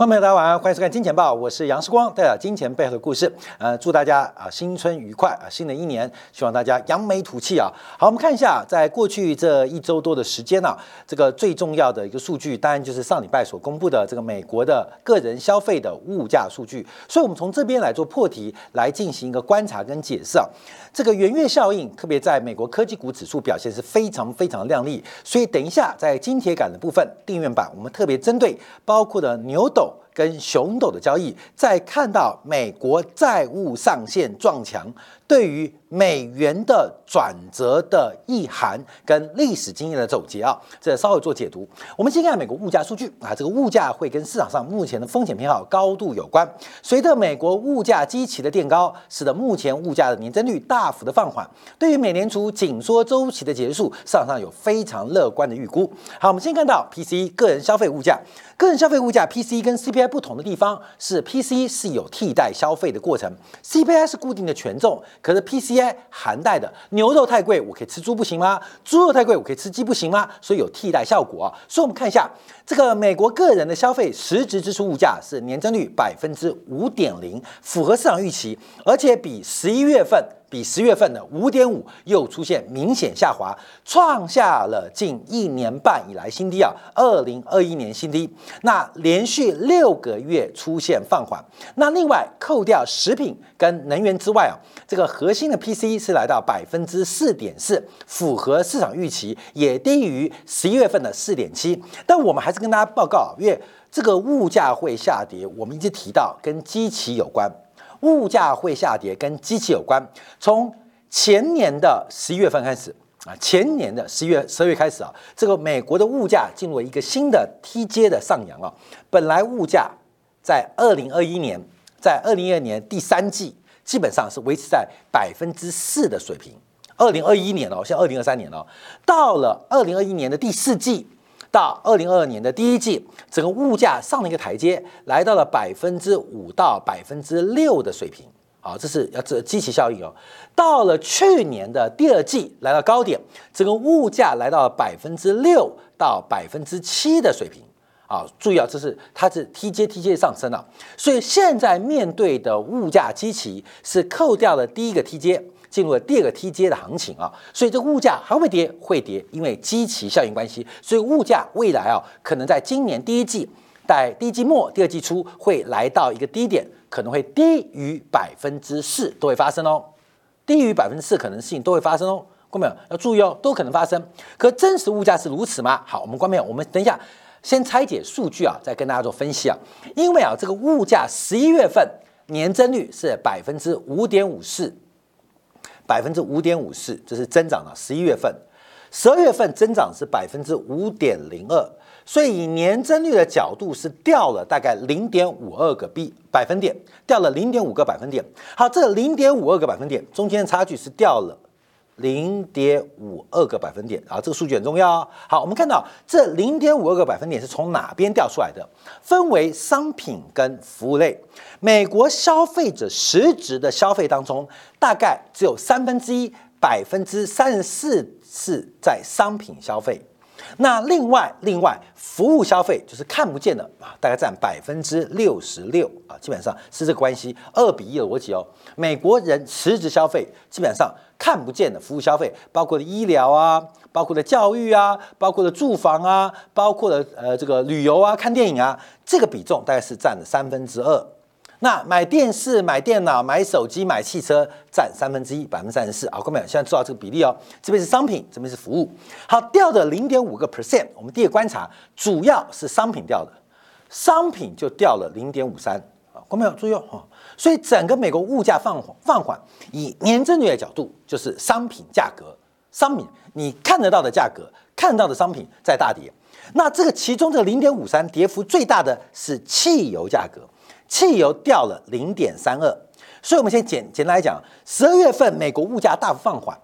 观众朋友，大家晚上，欢迎收看《金钱报》，我是杨世光，带来金钱背后的故事。呃，祝大家啊新春愉快啊，新的一年，希望大家扬眉吐气啊。好，我们看一下，在过去这一周多的时间呢，这个最重要的一个数据，当然就是上礼拜所公布的这个美国的个人消费的物价数据。所以，我们从这边来做破题，来进行一个观察跟解释啊。这个圆月效应，特别在美国科技股指数表现是非常非常亮丽。所以，等一下在金铁杆的部分订阅版，我们特别针对包括的牛斗。No, 跟熊斗的交易，在看到美国债务上限撞墙，对于美元的转折的意涵跟历史经验的总结啊，这稍微做解读。我们先看美国物价数据啊，这个物价会跟市场上目前的风险偏好高度有关。随着美国物价基期的垫高，使得目前物价的年增率大幅的放缓。对于美联储紧缩周期的结束，市场上有非常乐观的预估。好，我们先看到 PC 个人消费物价。个人消费物价 P C 跟 CPI 不同的地方是，P C 是有替代消费的过程，CPI 是固定的权重，可是 PCI 含带的牛肉太贵，我可以吃猪不行吗？猪肉太贵，我可以吃鸡不行吗？所以有替代效果啊。所以我们看一下这个美国个人的消费实质支出物价是年增率百分之五点零，符合市场预期，而且比十一月份。比十月份的五点五又出现明显下滑，创下了近一年半以来新低啊，二零二一年新低。那连续六个月出现放缓。那另外扣掉食品跟能源之外啊，这个核心的 P C 是来到百分之四点四，符合市场预期，也低于十一月份的四点七。但我们还是跟大家报告，因为这个物价会下跌，我们一直提到跟基期有关。物价会下跌，跟机器有关。从前年的十一月份开始啊，前年的十一月、十二月开始啊，这个美国的物价进入一个新的梯阶的上扬啊。本来物价在二零二一年，在二零二二年第三季基本上是维持在百分之四的水平。二零二一年哦，现在二零二三年了，到了二零二一年的第四季。到二零二二年的第一季，整个物价上了一个台阶，来到了百分之五到百分之六的水平。好，这是要这积极效应哦。到了去年的第二季，来到高点，整个物价来到了百分之六到百分之七的水平。啊，注意啊，这是它是梯阶梯阶上升了。所以现在面对的物价基期是扣掉了第一个梯阶。进入了第二个梯阶的行情啊，所以这物价还会跌，会跌，因为基期效应关系，所以物价未来啊，可能在今年第一季、在第一季末、第二季初会来到一个低点，可能会低于百分之四都会发生哦，低于百分之四可能性都会发生哦，观众朋友要注意哦，都可能发生。可真实物价是如此吗？好，我们观众朋友，我们等一下先拆解数据啊，再跟大家做分析啊，因为啊，这个物价十一月份年增率是百分之五点五四。百分之五点五四，这是增长了。十一月份、十二月份增长是百分之五点零二，所以以年增率的角度是掉了大概零点五二个 B 百分点，掉了零点五个百分点。好，这零点五二个百分点中间的差距是掉了。零点五二个百分点啊，这个数据很重要。哦好，我们看到这零点五二个百分点是从哪边掉出来的？分为商品跟服务类。美国消费者实质的消费当中，大概只有三分之一，百分之三十四是在商品消费。那另外，另外服务消费就是看不见的啊，大概占百分之六十六啊，基本上是这个关系，二比一的逻辑哦。美国人实质消费基本上看不见的服务消费，包括了医疗啊，包括了教育啊，包括了住房啊，包括了呃这个旅游啊、看电影啊，这个比重大概是占了三分之二。那买电视、买电脑、买手机、买汽车占三分之一，百分之三十四。啊，各位现在知道这个比例哦。这边是商品，这边是服务。好，掉的零点五个 percent。我们第一个观察，主要是商品掉的，商品就掉了零点五三。啊，各位要注意哦。所以整个美国物价放缓，放缓，以年增率的角度，就是商品价格，商品你看得到的价格，看到的商品在大跌。那这个其中这个零点五三跌幅最大的是汽油价格。汽油掉了零点三二，所以我们先简简单来讲，十二月份美国物价大幅放缓，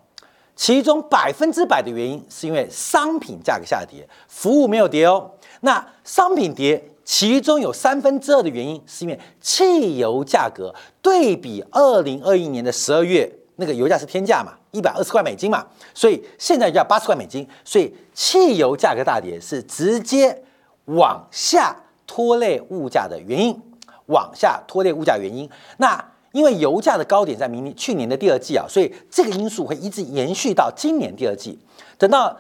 其中百分之百的原因是因为商品价格下跌，服务没有跌哦。那商品跌，其中有三分之二的原因是因为汽油价格对比二零二一年的十二月那个油价是天价嘛，一百二十块美金嘛，所以现在要八十块美金，所以汽油价格大跌是直接往下。拖累物价的原因，往下拖累物价原因。那因为油价的高点在明年去年的第二季啊，所以这个因素会一直延续到今年第二季。等到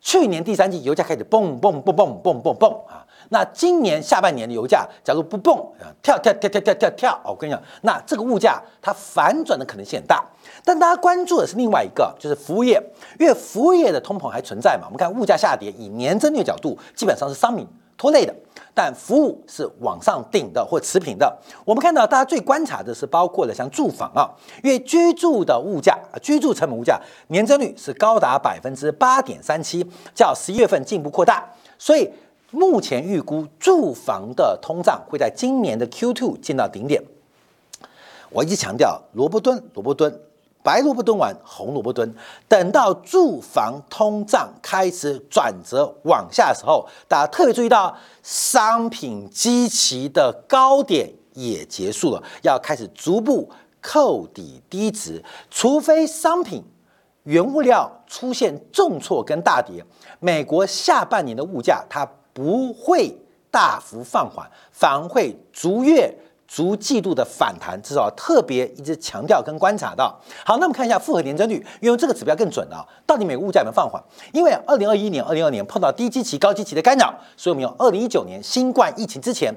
去年第三季油价开始蹦蹦蹦蹦蹦蹦蹦啊，那今年下半年的油价假如不蹦啊，跳跳跳跳跳跳跳，我跟你讲，那这个物价它反转的可能性很大。但大家关注的是另外一个，就是服务业，因为服务业的通膨还存在嘛。我们看物价下跌，以年增率角度，基本上是商品拖累的，但服务是往上顶的或持平的。我们看到大家最观察的是包括了像住房啊，因为居住的物价，居住成本物价年增率是高达百分之八点三七，较十一月份进一步扩大，所以目前预估住房的通胀会在今年的 Q two 见到顶点。我一直强调萝卜蹲，萝卜蹲。白萝卜蹲完，红萝卜蹲。等到住房通胀开始转折往下的时候，大家特别注意到，商品基期的高点也结束了，要开始逐步扣底低值。除非商品原物料出现重挫跟大跌，美国下半年的物价它不会大幅放缓，反而会逐月。逐季度的反弹，至少特别一直强调跟观察到。好，那我们看一下复合年增率，因为这个指标更准啊。到底美国物价有没有放缓？因为二零二一年、二零二年碰到低基期、高基期的干扰，所以我们用二零一九年新冠疫情之前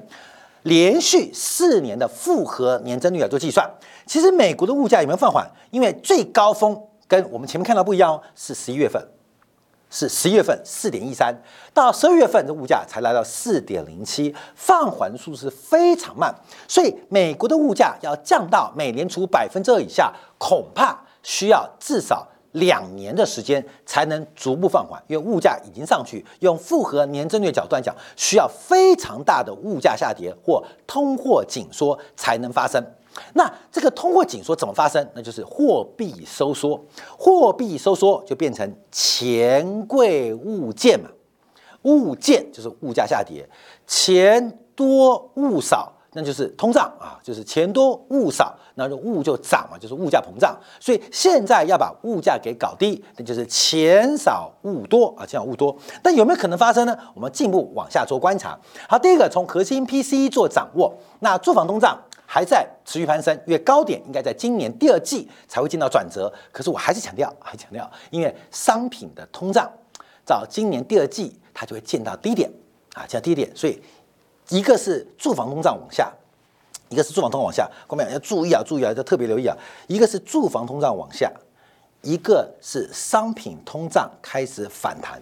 连续四年的复合年增率来做计算。其实美国的物价有没有放缓？因为最高峰跟我们前面看到不一样哦，是十一月份。是十一月份四点一三，到十二月份这物价才来到四点零七，放缓速度是非常慢，所以美国的物价要降到美联储百分之二以下，恐怕需要至少两年的时间才能逐步放缓，因为物价已经上去，用复合年增率角度来讲，需要非常大的物价下跌或通货紧缩才能发生。那这个通货紧缩怎么发生？那就是货币收缩，货币收缩就变成钱贵物贱嘛，物贱就是物价下跌，钱多物少，那就是通胀啊，就是钱多物少，那就物就涨嘛，就是物价膨胀。所以现在要把物价给搞低，那就是钱少物多啊，钱少物多。但有没有可能发生呢？我们进一步往下做观察。好，第一个从核心 P C 做掌握，那住房通胀。还在持续攀升，因为高点应该在今年第二季才会见到转折。可是我还是强调，还强调，因为商品的通胀到今年第二季它就会见到低点啊，见到低点。所以一个是住房通胀往下，一个是住房通胀往下，各位要注意啊，注意啊，要特别留意啊。一个是住房通胀往下，一个是商品通胀开始反弹。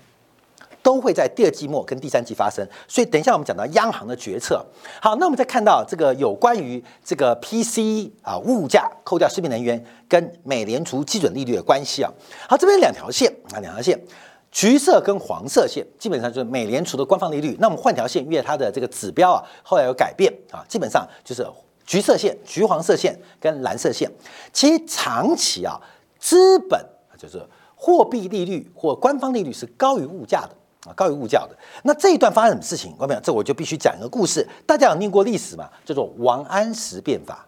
都会在第二季末跟第三季发生，所以等一下我们讲到央行的决策。好，那我们再看到这个有关于这个 P C 啊物价扣掉食品能源跟美联储基准利率的关系啊。好，这边两条线啊，两条线，橘色跟黄色线基本上就是美联储的官方利率。那我们换条线，因为它的这个指标啊后来有改变啊，基本上就是橘色线、橘黄色线跟蓝色线。其实长期啊，资本就是货币利率或官方利率是高于物价的。啊，高于物价的那这一段发生什么事情？我讲，这我就必须讲一个故事。大家有念过历史嘛？叫做王安石变法。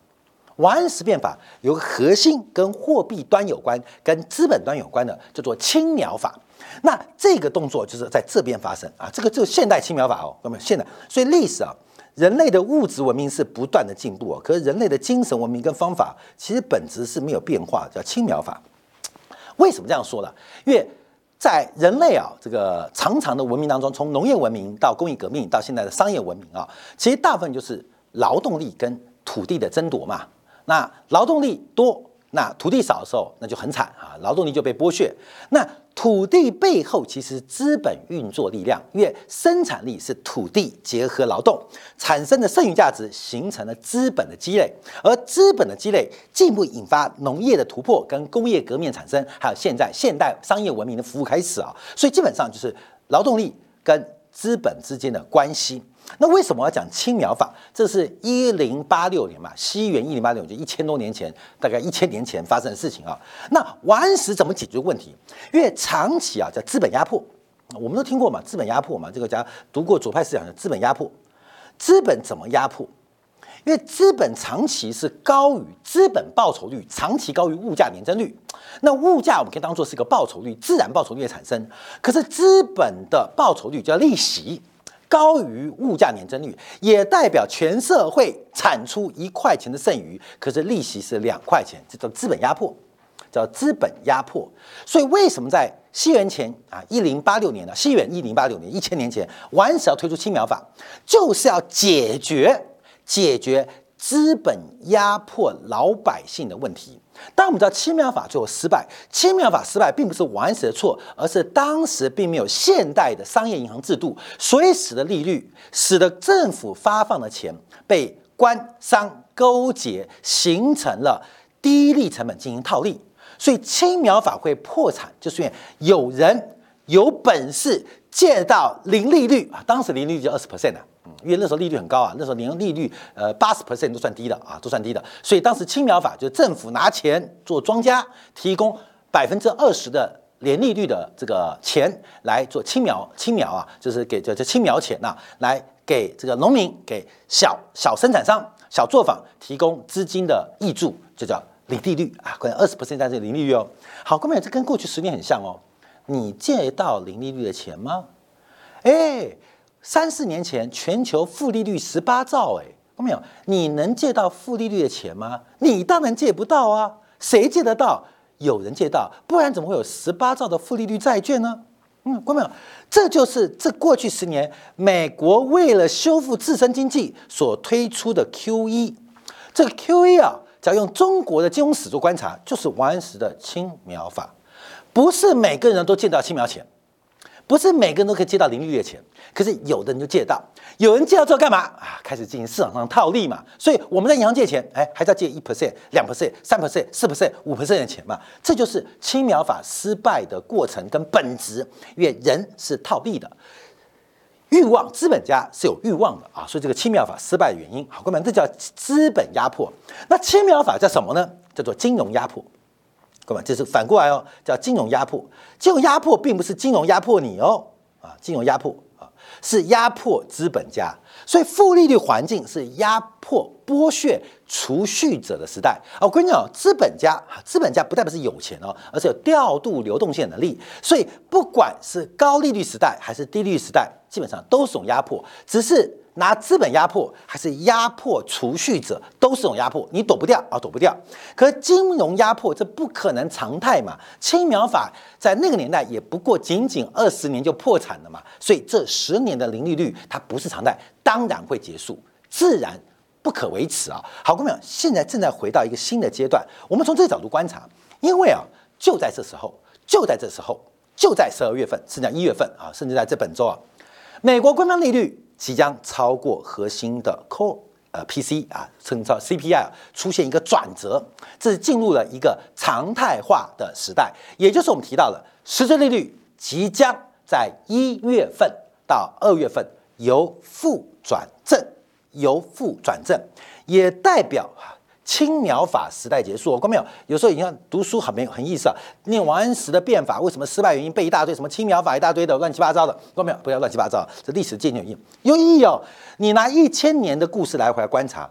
王安石变法有个核心跟货币端有关、跟资本端有关的，叫做青苗法。那这个动作就是在这边发生啊。这个就是现代青苗法哦，各位，现代。所以历史啊，人类的物质文明是不断的进步啊，可是人类的精神文明跟方法其实本质是没有变化，叫青苗法。为什么这样说呢？因为在人类啊这个长长的文明当中，从农业文明到工业革命到现在的商业文明啊，其实大部分就是劳动力跟土地的争夺嘛。那劳动力多。那土地少的时候，那就很惨啊，劳动力就被剥削。那土地背后其实资本运作力量，因为生产力是土地结合劳动产生的剩余价值，形成了资本的积累，而资本的积累进一步引发农业的突破跟工业革命产生，还有现在现代商业文明的服务开始啊。所以基本上就是劳动力跟资本之间的关系。那为什么要讲青苗法？这是一零八六年嘛，西元一零八六年，就一千多年前，大概一千年前发生的事情啊。那王安石怎么解决问题？因为长期啊，在资本压迫，我们都听过嘛，资本压迫嘛，这个家读过左派思想的资本压迫，资本怎么压迫？因为资本长期是高于资本报酬率，长期高于物价年增率。那物价我们可以当做是一个报酬率，自然报酬率的产生。可是资本的报酬率叫利息。高于物价年增率，也代表全社会产出一块钱的剩余，可是利息是两块钱，这叫资本压迫，叫资本压迫。所以为什么在西元前啊，一零八六年呢？西元一零八六年，一千年前，王石要推出青苗法，就是要解决解决资本压迫老百姓的问题。但我们知道青苗法最后失败，青苗法失败并不是王安石的错，而是当时并没有现代的商业银行制度，所以使得利率，使得政府发放的钱被官商勾结，形成了低利成本进行套利。所以青苗法会破产，就是因为有人有本事借到零利率啊，当时零利率就二十 percent 啊，嗯，因为那时候利率很高啊，那时候年利率呃八十 percent 都算低的啊，都算低的。所以当时青苗法就政府拿钱做庄家，提供百分之二十的年利率的这个钱来做青苗，青苗啊，就是给这这青苗钱呐，来给这个农民、给小小生产商、小作坊提供资金的益助，就叫。零利率啊，可能二十 percent 在这零利率哦。好，各位，这跟过去十年很像哦。你借到零利率的钱吗？哎，三四年前全球负利率十八兆，哎，看没有？你能借到负利率的钱吗？你当然借不到啊。谁借得到？有人借到，不然怎么会有十八兆的负利率债券呢？嗯，看到没有？这就是这过去十年美国为了修复自身经济所推出的 QE。这个 QE 啊。只要用中国的金融史做观察，就是王安石的青苗法，不是每个人都借到青苗钱，不是每个人都可以借到零利率的钱，可是有的人就借到，有人借到之后干嘛啊？开始进行市场上套利嘛。所以我们在银行借钱，哎，还是要借一 percent、两 percent、三 percent、四 percent、五 percent 的钱嘛。这就是青苗法失败的过程跟本质，因为人是套利的。欲望，资本家是有欲望的啊，所以这个青苗法失败的原因，好，哥们，这叫资本压迫。那青苗法叫什么呢？叫做金融压迫。哥们，这是反过来哦，叫金融压迫。金融压迫并不是金融压迫你哦，啊，金融压迫啊是压迫资本家。所以负利率环境是压迫、剥削储蓄者的时代啊！我跟你讲，资本家，资本家不代表是有钱哦，而是有调度流动性能力。所以不管是高利率时代还是低利率时代，基本上都是种压迫，只是。拿资本压迫还是压迫储蓄者，都是种压迫，你躲不掉啊，躲不掉。可金融压迫这不可能常态嘛？青苗法在那个年代也不过仅仅二十年就破产了嘛，所以这十年的零利率它不是常态，当然会结束，自然不可维持啊。好，各位朋友，现在正在回到一个新的阶段，我们从这个角度观察，因为啊，就在这时候，就在这时候，就在十二月份，甚至一月份啊，甚至在这本周啊，美国官方利率。即将超过核心的 core 呃 PC 啊，称超 CPI 出现一个转折，这是进入了一个常态化的时代，也就是我们提到的实质利率即将在一月份到二月份由负转正，由负转正，也代表啊。青苗法时代结束，我看没有？有时候你看读书很没有很意思啊。念王安石的变法，为什么失败原因背一大堆，什么青苗法一大堆的乱七八糟的，看没有？不要乱七八糟，这历史见有意有意义哦。你拿一千年的故事来回来观察，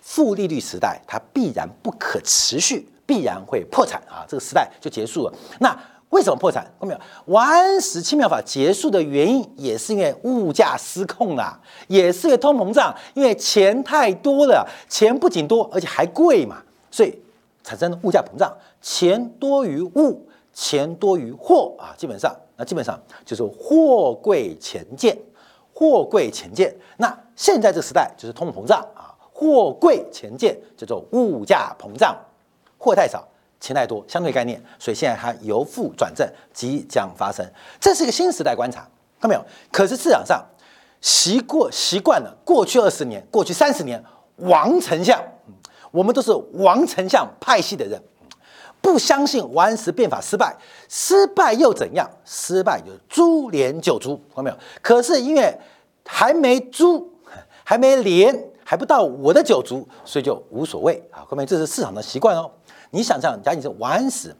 负利率时代它必然不可持续，必然会破产啊，这个时代就结束了。那。为什么破产？看到没有？王安石青苗法结束的原因，也是因为物价失控啦，也是因为通膨胀，因为钱太多了，钱不仅多，而且还贵嘛，所以产生物价膨胀，钱多于物，钱多于货啊，基本上，那基本上就是货贵钱贱，货贵钱贱。那现在这个时代就是通膨胀啊，货贵钱贱，叫做物价膨胀，货太少。钱太多，相对概念，所以现在它由负转正即将发生，这是一个新时代观察，看到没有？可是市场上习过习惯了过去二十年、过去三十年王丞相，我们都是王丞相派系的人，不相信王安石变法失败，失败又怎样？失败就株连九族，看到没有？可是因为还没株，还没连，还不到我的九族，所以就无所谓啊，后面这是市场的习惯哦。你想象，假如你是王安石，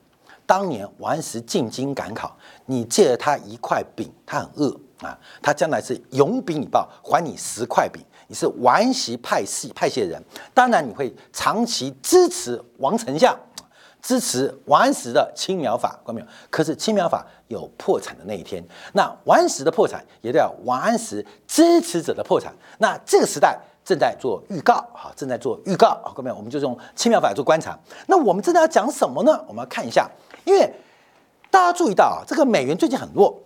当年王安石进京赶考，你借了他一块饼，他很饿啊，他将来是永比你报，还你十块饼。你是王安石派系派系的人，当然你会长期支持王丞相，支持王安石的青苗法，看到没有？可是青苗法有破产的那一天，那王安石的破产也代表王安石支持者的破产。那这个时代正在做预告，好，正在做预告，看到没有？我们就用轻描法来做观察。那我们真的要讲什么呢？我们要看一下，因为大家注意到啊，这个美元最近很弱。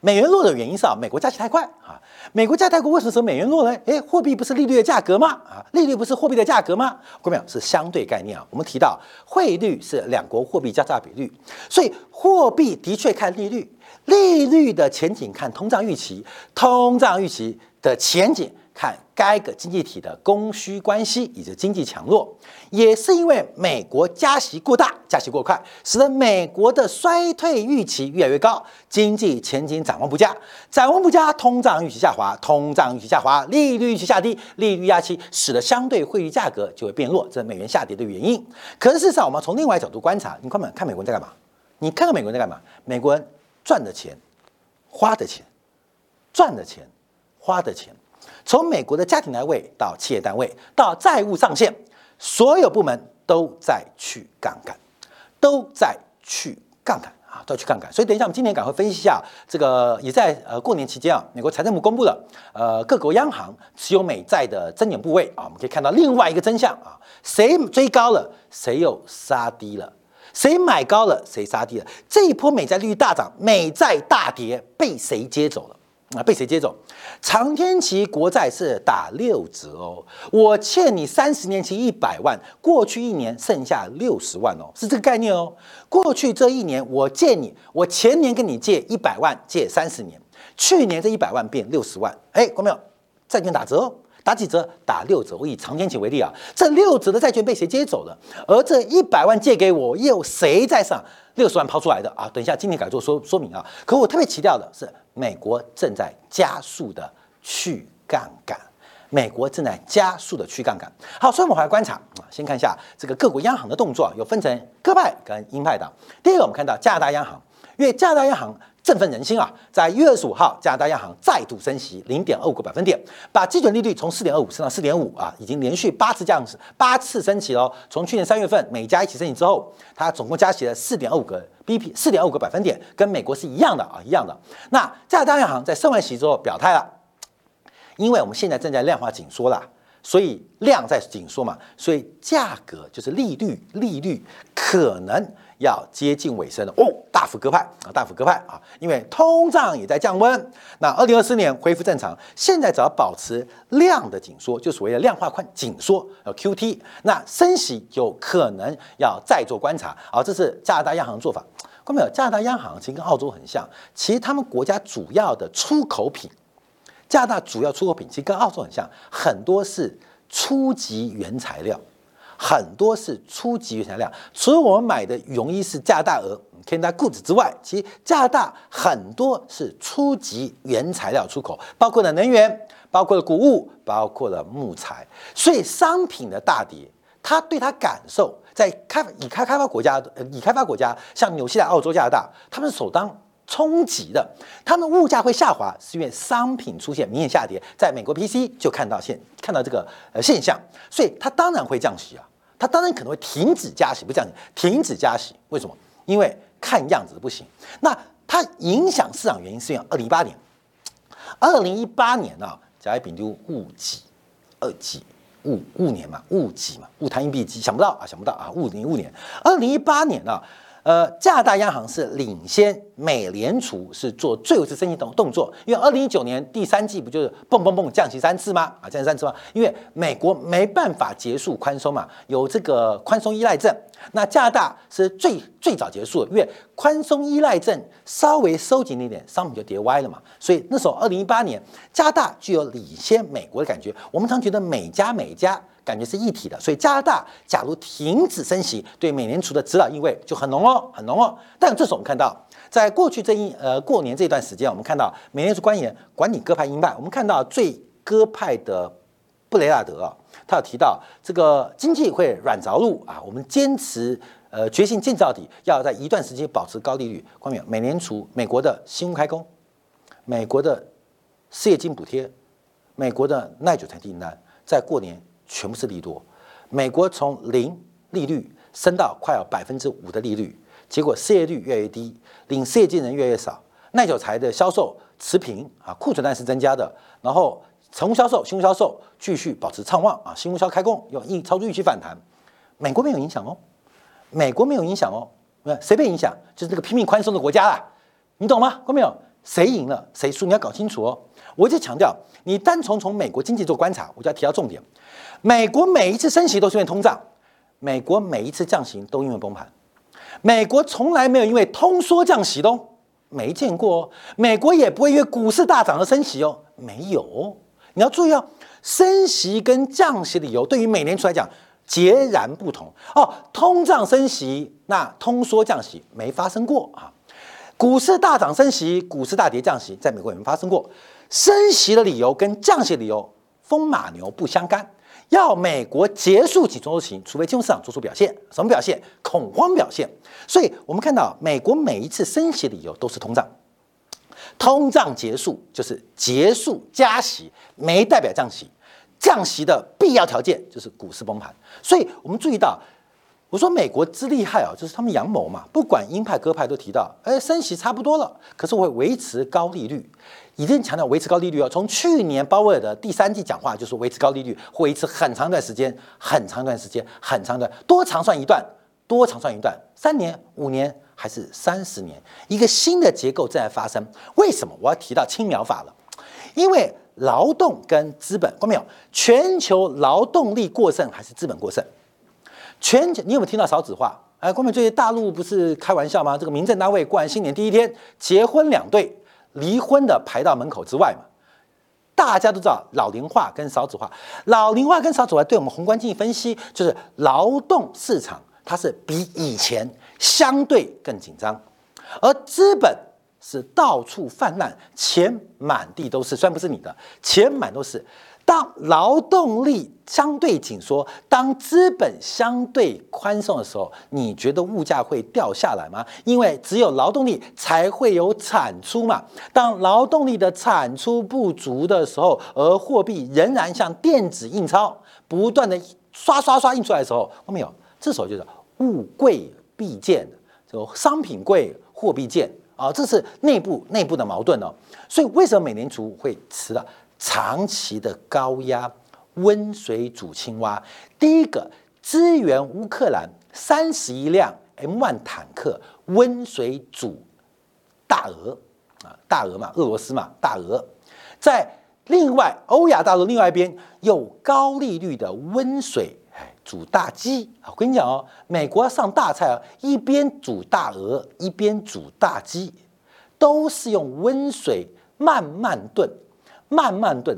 美元弱的原因是啊，美国加息太快啊。美国加息太快，为什么说美元弱呢？诶，货币不是利率的价格吗？啊，利率不是货币的价格吗？各位，是相对概念啊。我们提到汇率是两国货币交叉比率，所以货币的确看利率，利率的前景看通胀预期，通胀预期的前景。看该个经济体的供需关系以及经济强弱，也是因为美国加息过大、加息过快，使得美国的衰退预期越来越高，经济前景展望不佳，展望不佳，通胀预期下滑，通胀预期下滑，利率预期下低，利率压期，使得相对汇率价格就会变弱，这是美元下跌的原因。可是事实上，我们从另外角度观察，你看看美国人在干嘛？你看看美国人在干嘛？美国人赚的钱、花的钱、赚的钱、花的钱。从美国的家庭单位到企业单位到债务上限，所有部门都在去杠杆，都在去杠杆啊，都去杠杆。所以等一下我们今天赶快分析一下这个，也在呃过年期间啊，美国财政部公布了呃各国央行持有美债的增减部位啊，我们可以看到另外一个真相啊，谁追高了，谁又杀低了，谁买高了，谁杀低了。这一波美债利率大涨，美债大跌，被谁接走了？啊，被谁接走？长天期国债是打六折哦，我欠你三十年期一百万，过去一年剩下六十万哦，是这个概念哦。过去这一年我借你，我前年跟你借一百万，借三十年，去年这一百万变六十万，哎，看到没有？债券打折哦。打几折？打六折。我以长天期为例啊，这六折的债券被谁接走了？而这一百万借给我，又谁在上六十万抛出来的啊？等一下，今天改做说说明啊。可我特别强调的是，美国正在加速的去杠杆，美国正在加速的去杠杆。好，所以我们回来观察啊，先看一下这个各国央行的动作，有分成鸽派跟鹰派的。第一个，我们看到加拿大央行，因为加拿大央行。振奋人心啊！在一月二十五号，加拿大央行再度升息零点二五个百分点，把基准利率从四点二五升到四点五啊，已经连续八次降息，八次升息了。从去年三月份美加一起升息之后，它总共加息了四点二五个 BP，四点二五个百分点，跟美国是一样的啊，一样的。那加拿大央行在升完息之后表态了，因为我们现在正在量化紧缩了，所以量在紧缩嘛，所以价格就是利率，利率可能。要接近尾声了哦，大幅鸽派啊，大幅鸽派啊，因为通胀也在降温。那二零二四年恢复正常，现在只要保持量的紧缩，就所谓的量化宽紧缩，呃 QT，那升息有可能要再做观察啊。这是加拿大央行做法。看到没有？加拿大央行其实跟澳洲很像，其实他们国家主要的出口品，加拿大主要出口品其实跟澳洲很像，很多是初级原材料。很多是初级原材料，除了我们买的羽绒衣是加拿大鹅 Canada g o o d 之外，其实加拿大很多是初级原材料出口，包括了能源，包括了谷物，包括了木材。所以商品的大跌，他对他感受，在开已开开发国家，呃，已开发国家，像纽西兰、澳洲、加拿大，他们是首当冲击的，他们物价会下滑，是因为商品出现明显下跌。在美国 PC 就看到现看到这个呃现象，所以它当然会降息啊。它当然可能会停止加息，不降息停止加息，为什么？因为看样子不行。那它影响市场原因是因为二零一八年，二零一八年呢，甲乙丙丁戊己二己戊戊年嘛，戊己嘛，戊贪阴币己，想不到啊，想不到啊，戊零戊年，二零一八年呢。呃，加拿大央行是领先美联储是做最后一次升息动动作，因为二零一九年第三季不就是蹦蹦蹦降息三次吗？啊，降息三次吗？因为美国没办法结束宽松嘛，有这个宽松依赖症。那加拿大是最最早结束，因为宽松依赖症稍微收紧一点，商品就跌歪了嘛。所以那时候二零一八年，加拿大具有领先美国的感觉。我们常觉得美加美加。感觉是一体的，所以加拿大假如停止升息，对美联储的指导意味就很浓哦，很浓哦。但这时候我们看到，在过去这一呃过年这段时间，我们看到美联储官员管理鸽派鹰派，我们看到最鸽派的布雷纳德啊，他有提到这个经济会软着陆啊，我们坚持呃决心建造底，要在一段时间保持高利率。关于美联储、美国的新屋开工、美国的失业金补贴、美国的耐久材订单，在过年。全部是利多，美国从零利率升到快要百分之五的利率，结果失业率越来越低，领失业金人越来越少，耐久材的销售持平啊，库存量是增加的，然后成屋销售、新屋销售继续保持畅旺啊，新屋销开工有预超出预期反弹，美国没有影响哦，美国没有影响哦，谁被影响？就是这个拼命宽松的国家啦，你懂吗？看没有？谁赢了谁输？你要搞清楚哦。我一直强调，你单从从美国经济做观察，我就要提到重点：美国每一次升息都是因为通胀，美国每一次降息都因为崩盘，美国从来没有因为通缩降息的哦，没见过哦。美国也不会因为股市大涨而升息哦，没有。你要注意哦，升息跟降息的理由对于美联储来讲截然不同哦。通胀升息，那通缩降息没发生过啊。股市大涨升息，股市大跌降息，在美国也没发生过。升息的理由跟降息的理由风马牛不相干。要美国结束紧缩周期，除非金融市场做出表现，什么表现？恐慌表现。所以我们看到美国每一次升息的理由都是通胀，通胀结束就是结束加息，没代表降息。降息的必要条件就是股市崩盘。所以我们注意到。我说美国之厉害啊，就是他们阳谋嘛，不管鹰派鸽派都提到，哎，升息差不多了，可是我会维持高利率，一定强调维持高利率哦。从去年鲍威尔的第三季讲话就是维持高利率，会维持很长一段时间，很长一段时间，很长的多长算一段，多长算一段，三年、五年还是三十年，一个新的结构正在发生。为什么我要提到青苗法了？因为劳动跟资本，看到没有？全球劳动力过剩还是资本过剩？全球，你有没有听到少子化？哎，关美最近大陆不是开玩笑吗？这个民政单位过完新年第一天，结婚两对，离婚的排到门口之外嘛。大家都知道老龄化跟少子化，老龄化跟少子化对我们宏观经济分析，就是劳动市场它是比以前相对更紧张，而资本是到处泛滥，钱满地都是，虽然不是你的，钱满都是。当劳动力相对紧缩，当资本相对宽松的时候，你觉得物价会掉下来吗？因为只有劳动力才会有产出嘛。当劳动力的产出不足的时候，而货币仍然像电子印钞不断的刷刷刷印出来的时候，看没有？这时候就是物贵必贱，就商品贵，货币贱啊，这是内部内部的矛盾哦。所以为什么美联储会迟了？长期的高压温水煮青蛙。第一个支援乌克兰三十一辆 M1 坦克，温水煮大鹅啊，大鹅嘛，俄罗斯嘛，大鹅。在另外欧亚大陆另外一边，有高利率的温水哎煮大鸡我跟你讲哦，美国上大菜啊，一边煮大鹅，一边煮大鸡，都是用温水慢慢炖。慢慢炖，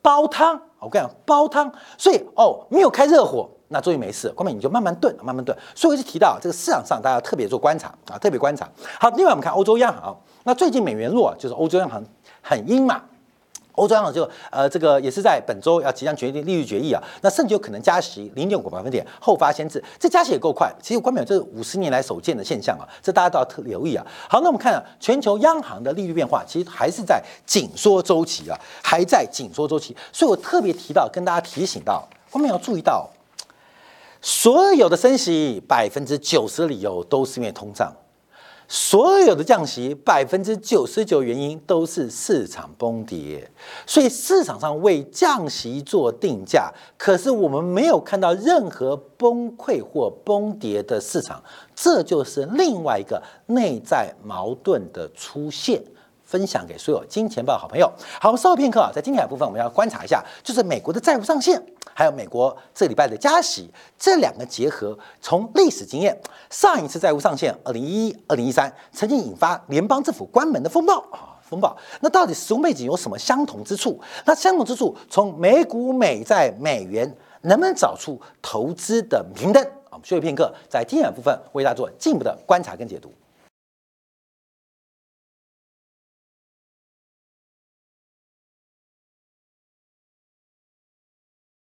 煲汤。我跟你讲，煲汤。所以哦，没有开热火，那终于没事。后面你就慢慢炖，慢慢炖。所以我就提到这个市场上，大家特别做观察啊，特别观察。好，另外我们看欧洲央行。那最近美元弱，就是欧洲央行很阴嘛。欧洲央行就呃，这个也是在本周要即将决定利率决议啊，那甚至有可能加息零点五个百分点，后发先至，这加息也够快。其实关表这是五十年来首见的现象啊，这大家都要特留意啊。好，那我们看啊全球央行的利率变化，其实还是在紧缩周期啊，还在紧缩周期。所以我特别提到，跟大家提醒到，后面要注意到，所有的升息百分之九十的理由都是因为通胀。所有的降息，百分之九十九原因都是市场崩跌，所以市场上为降息做定价，可是我们没有看到任何崩溃或崩跌的市场，这就是另外一个内在矛盾的出现。分享给所有金钱豹好朋友。好，稍后片刻啊，在今天的部分我们要观察一下，就是美国的债务上限，还有美国这礼拜的加息，这两个结合。从历史经验，上一次债务上限，二零一一、二零一三，曾经引发联邦政府关门的风暴啊，风暴。那到底时空背景有什么相同之处？那相同之处，从美股、美债、美元，能不能找出投资的明灯？我们休息片刻，在精彩部分为大家做进一步的观察跟解读。